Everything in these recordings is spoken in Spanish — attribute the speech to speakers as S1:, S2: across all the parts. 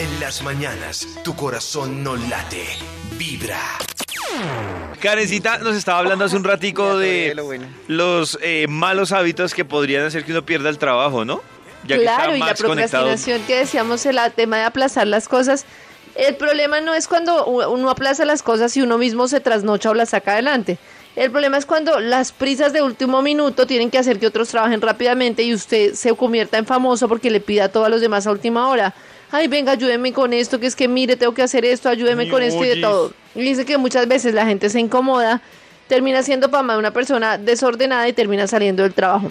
S1: En las mañanas, tu corazón no late, vibra.
S2: Karencita nos estaba hablando hace un ratico de los eh, malos hábitos que podrían hacer que uno pierda el trabajo, ¿no? Ya que
S3: claro,
S2: está
S3: y la
S2: conectado.
S3: procrastinación que decíamos, el tema de aplazar las cosas. El problema no es cuando uno aplaza las cosas y uno mismo se trasnocha o las saca adelante. El problema es cuando las prisas de último minuto tienen que hacer que otros trabajen rápidamente y usted se convierta en famoso porque le pida a todos los demás a última hora. Ay, venga, ayúdeme con esto, que es que mire, tengo que hacer esto, ayúdeme con esto y de todo. Y dice que muchas veces la gente se incomoda, termina siendo fama de una persona desordenada y termina saliendo del trabajo.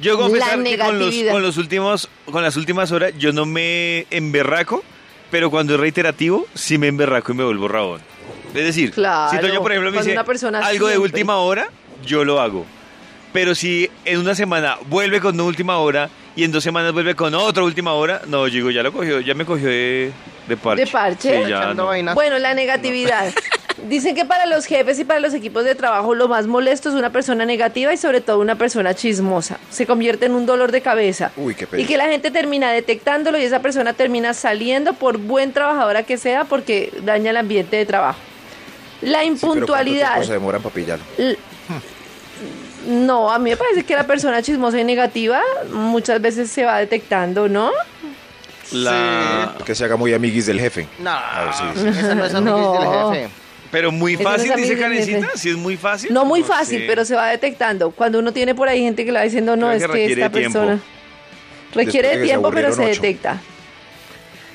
S2: Yo confesar que con, los,
S3: negatividad.
S2: con los últimos, con las últimas horas yo no me emberraco, pero cuando es reiterativo sí me emberraco y me vuelvo rabón. Es decir,
S3: Claro,
S2: si Toño, por ejemplo, me dice
S3: una persona
S2: algo de última hora, yo lo hago. Pero si en una semana vuelve con una última hora y en dos semanas vuelve con otra última hora, no, digo, ya lo cogió, ya me cogió de, de parche.
S3: ¿De parche?
S2: Sí, ya, no.
S4: vainas.
S3: Bueno, la negatividad. Dicen que para los jefes y para los equipos de trabajo lo más molesto es una persona negativa y sobre todo una persona chismosa. Se convierte en un dolor de cabeza.
S5: Uy, qué
S3: y que la gente termina detectándolo y esa persona termina saliendo por buen trabajadora que sea porque daña el ambiente de trabajo. La
S5: Sí, pero ¿cuánto
S3: impuntualidad.
S5: tiempo se demoran para pillarlo?
S3: L- No, a mí me parece que la persona chismosa y negativa muchas veces se va detectando, ¿no?
S2: La-
S5: Que se haga muy amiguis del jefe.
S4: No,
S5: A ver si-
S4: esa no es amiguis
S3: No.
S4: del jefe.
S2: Pero muy
S3: Eso no
S2: fácil, dice Karencita, si es muy fácil.
S3: No muy fácil,
S2: sé.
S3: pero se va detectando. Cuando uno tiene por ahí gente que le va diciendo, no,
S2: Creo
S3: es
S2: que
S3: esta
S2: tiempo.
S3: persona requiere
S5: de
S3: tiempo, pero se
S5: ocho.
S3: detecta.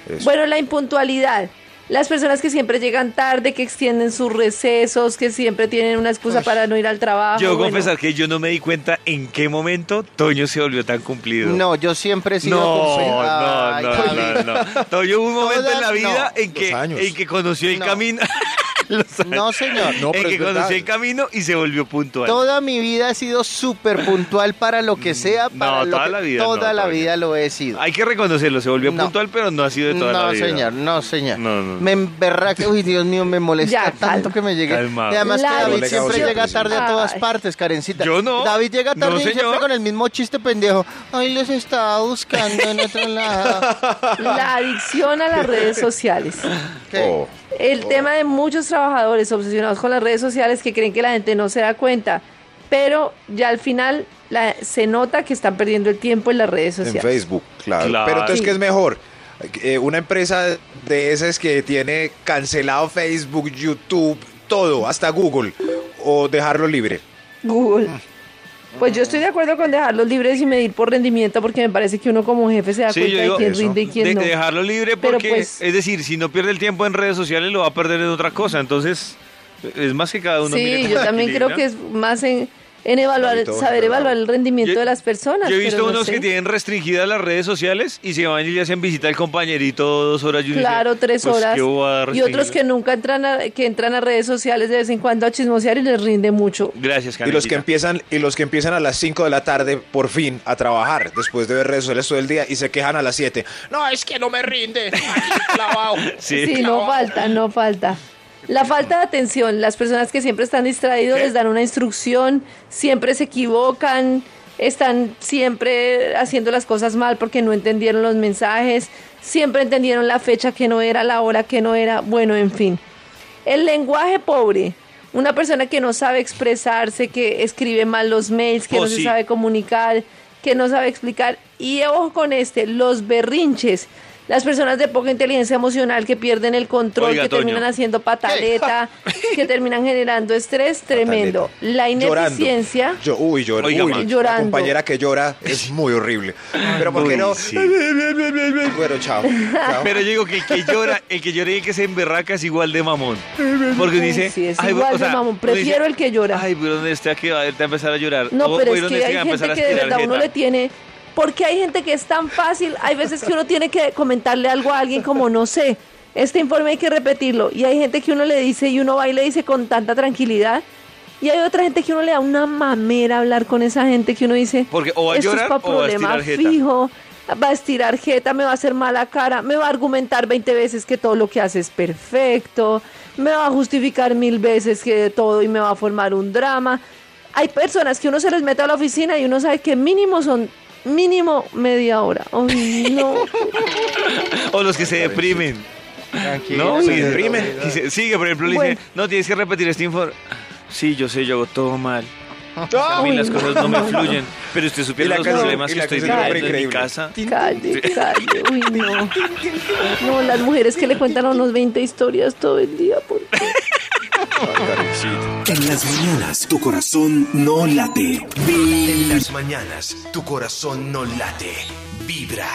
S5: Eso.
S3: Bueno, la impuntualidad. Las personas que siempre llegan tarde, que extienden sus recesos, que siempre tienen una excusa para no ir al trabajo.
S2: Yo
S3: bueno.
S2: confesar que yo no me di cuenta en qué momento Toño se volvió tan cumplido.
S4: No, yo siempre he sido
S2: No,
S4: cumplido.
S2: no,
S4: Ay,
S2: no,
S4: David.
S2: no, no. Toño hubo un momento en la
S4: Todas
S2: vida
S4: no.
S2: en que, en que conoció el
S4: No.
S2: camino. Los años.
S4: No, señor.
S5: No,
S2: en que conoció el camino y se volvió puntual.
S4: Toda mi vida he sido súper puntual para lo que sea. Para lo
S2: toda
S4: que-
S2: la vida
S4: Toda
S2: no,
S4: la vida lo he sido.
S2: Hay que reconocerlo, se volvió
S4: No.
S2: puntual, pero no ha sido de toda
S4: no,
S2: la vida.
S4: señor, no, señor.
S2: No, no.
S4: Me emberraca, uy, Dios mío, me molesta
S3: Ya,
S4: tanto que me llegue.
S2: Calma.
S4: Y además
S3: La
S4: que David siempre llega tarde a todas
S3: Ay.
S4: partes, Karencita.
S2: Yo no.
S4: David llega tarde
S2: No,
S4: y siempre
S2: señor.
S4: con el mismo chiste pendejo. Ay, los estaba buscando en otro lado.
S3: La adicción a las redes sociales.
S4: ¿Qué?
S5: Oh,
S3: El tema de muchos trabajadores obsesionados con las redes sociales que creen que la gente no se da cuenta, pero ya al final la- se nota que están perdiendo el tiempo en las redes
S5: en
S3: sociales.
S5: Facebook, claro.
S2: Claro.
S5: Pero entonces,
S3: Sí.
S5: ¿qué es mejor? Eh, una empresa de esas que tiene cancelado Facebook, YouTube, todo, hasta Google, o dejarlo libre.
S3: Google. Pues yo estoy de acuerdo con dejarlos libres y medir por rendimiento porque me parece que uno como jefe se da
S2: Sí,
S3: cuenta de quién
S5: eso.
S3: rinde y quién
S2: De-
S3: no.
S2: de dejarlo libre porque,
S3: pues-
S2: es decir, si no pierde el tiempo en redes sociales, lo va a perder en otra cosa. Entonces, es más que cada uno
S3: Sí, yo también creo que es más en, en evaluar, saber evaluar el rendimiento
S2: Yo-
S3: de las personas.
S2: Yo he visto
S3: pero no
S2: unos
S3: sé.
S2: que tienen restringidas las redes sociales y se van y le hacen visita al compañerito dos horas. y dice,
S3: Claro, tres
S2: pues,
S3: horas.
S2: ¿qué voy a
S3: Y otros que nunca entran a, que entran a redes sociales de vez en cuando a chismosear y les rinde mucho.
S2: Gracias,
S5: Y los que empiezan y los que empiezan a las 5 de la tarde por fin a trabajar después de ver redes sociales todo el día y se quejan a las 7. No, es que no me rinde. Aquí clavado.
S2: Sí.
S3: Sí, no falta, no falta. La falta de atención, las personas que siempre están distraídos les dan una instrucción, siempre se equivocan, están siempre haciendo las cosas mal porque no entendieron los mensajes, siempre entendieron la fecha que no era, la hora que no era, bueno, en fin. El lenguaje pobre, una persona que no sabe expresarse, que escribe mal los mails, que
S2: Oh,
S3: no se sabe comunicar, que no sabe explicar. Y ojo con este, los berrinches. Las personas de poca inteligencia emocional que pierden el control,
S2: Oiga,
S3: que
S2: Toño.
S3: terminan haciendo pataleta, que terminan generando estrés, tremendo.
S5: Pataleta.
S3: La
S5: Llorando.
S3: ineficiencia.
S5: Yo, uy, llor-
S2: Oiga,
S5: uy,
S2: Max.
S5: la
S3: Llorando.
S5: compañera que llora es muy horrible. Pero ¿por qué no?
S2: sí.
S5: Bueno, chao. chao.
S2: Pero yo digo que el que llora, el que llora y el que se emberraca es igual de mamón. Porque dice.
S3: Sí, es
S2: "Ay,
S3: igual
S2: o
S3: de mamón.
S2: dice,
S3: Prefiero el que llora.
S2: Ay, pero ¿dónde está que va a empezar a llorar?
S3: No,
S2: O-
S3: pero es
S2: ¿dónde
S3: que hay gente que de verdad uno le tiene... Porque hay gente que es tan fácil, hay veces que uno tiene que comentarle algo a alguien como, no sé, este informe hay que repetirlo. Y hay gente que uno le dice y uno va y le dice con tanta tranquilidad. Y hay otra gente que uno le da una mamera hablar con esa gente que uno dice,
S2: Porque o va a
S3: esto
S2: llorar
S3: es pa'
S2: o va a
S3: problema
S2: estirar jeta.
S3: fijo, va a estirar jeta, me va a hacer mala cara, me va a argumentar 20 veces que todo lo que hace es perfecto, me va a justificar mil veces que de todo y me va a formar un drama. Hay personas que uno se les mete a la oficina y uno sabe que mínimo son mínimo media hora. Ay, no.
S2: O los que se deprimen.
S4: Tranquilo.
S2: ¿No?
S5: se deprimen.
S2: que por ejemplo le
S3: Bueno.
S2: dicen, no, tienes que repetir este informe. Sí, yo sé, yo hago todo mal. A mí las cosas no me fluyen. Pero usted supiera los
S5: canción-
S2: problemas que estoy viviendo en mi casa.
S3: Calle, calle. Uy, no. No, las mujeres que le cuentan a unos 20 historias todo el día. ¿por qué?
S6: En las mañanas tu corazón no late.
S1: En las mañanas, tu corazón no late. Vibra.